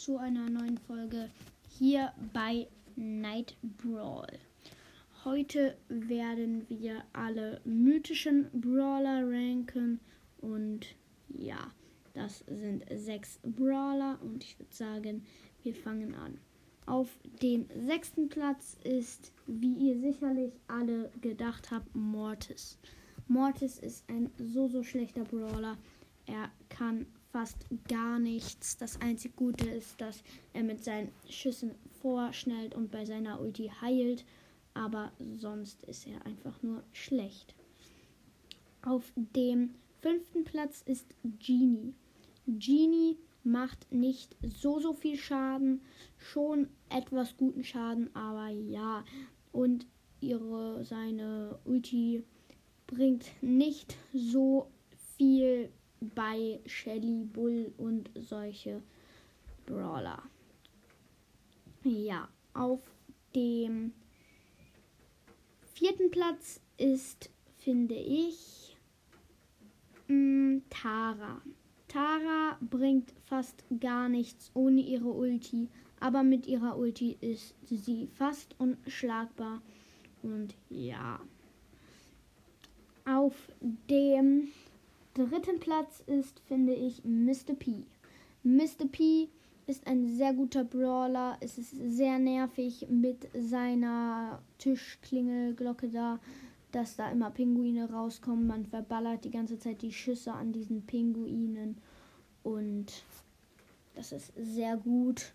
zu einer neuen Folge hier bei Night Brawl. Heute werden wir alle mythischen Brawler ranken und ja, das sind sechs Brawler und ich würde sagen, wir fangen an. Auf dem sechsten Platz ist, wie ihr sicherlich alle gedacht habt, Mortis. Mortis ist ein so, so schlechter Brawler. Er kann fast gar nichts. Das einzig Gute ist, dass er mit seinen Schüssen vorschnellt und bei seiner Ulti heilt. Aber sonst ist er einfach nur schlecht. Auf dem fünften Platz ist Genie. Genie macht nicht so so viel Schaden, schon etwas guten Schaden, aber ja. Und ihre seine Ulti bringt nicht so bei Shelly, Bull und solche Brawler. Ja, auf dem vierten Platz ist, finde ich, mh, mm, Tara. Tara bringt fast gar nichts ohne ihre Ulti, aber mit ihrer Ulti ist sie fast unschlagbar. Und ja. Auf dem dritten Platz ist, finde ich, Mr. P. Mr. P ist ein sehr guter Brawler. Es ist sehr nervig mit seiner Tischklingelglocke da, dass da immer Pinguine rauskommen. Man verballert die ganze Zeit die Schüsse an diesen Pinguinen. Und das ist sehr gut.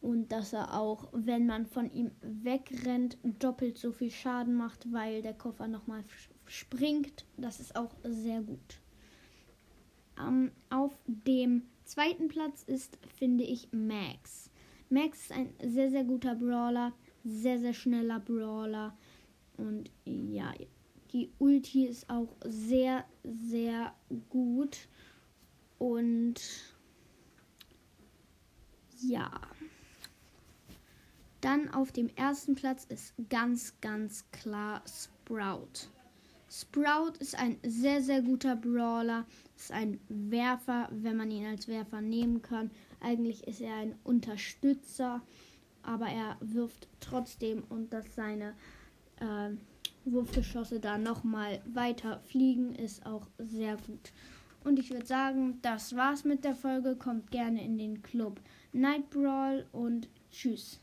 Und dass er auch, wenn man von ihm wegrennt, doppelt so viel Schaden macht, weil der Koffer nochmal springt. Das ist auch sehr gut. Ähm, auf dem zweiten Platz ist, finde ich, Max. Max ist ein sehr, sehr guter Brawler, sehr, sehr schneller Brawler. Und ja, die Ulti ist auch sehr, sehr gut. Und ja. Dann auf dem ersten Platz ist ganz, ganz klar Sprout. Sprout ist ein sehr, sehr guter Brawler. Ist ein Werfer, wenn man ihn als Werfer nehmen kann. Eigentlich ist er ein Unterstützer, aber er wirft trotzdem und dass seine äh, Wurfgeschosse da nochmal weiter fliegen, ist auch sehr gut. Und ich würde sagen, das war's mit der Folge. Kommt gerne in den Club Night Brawl und tschüss.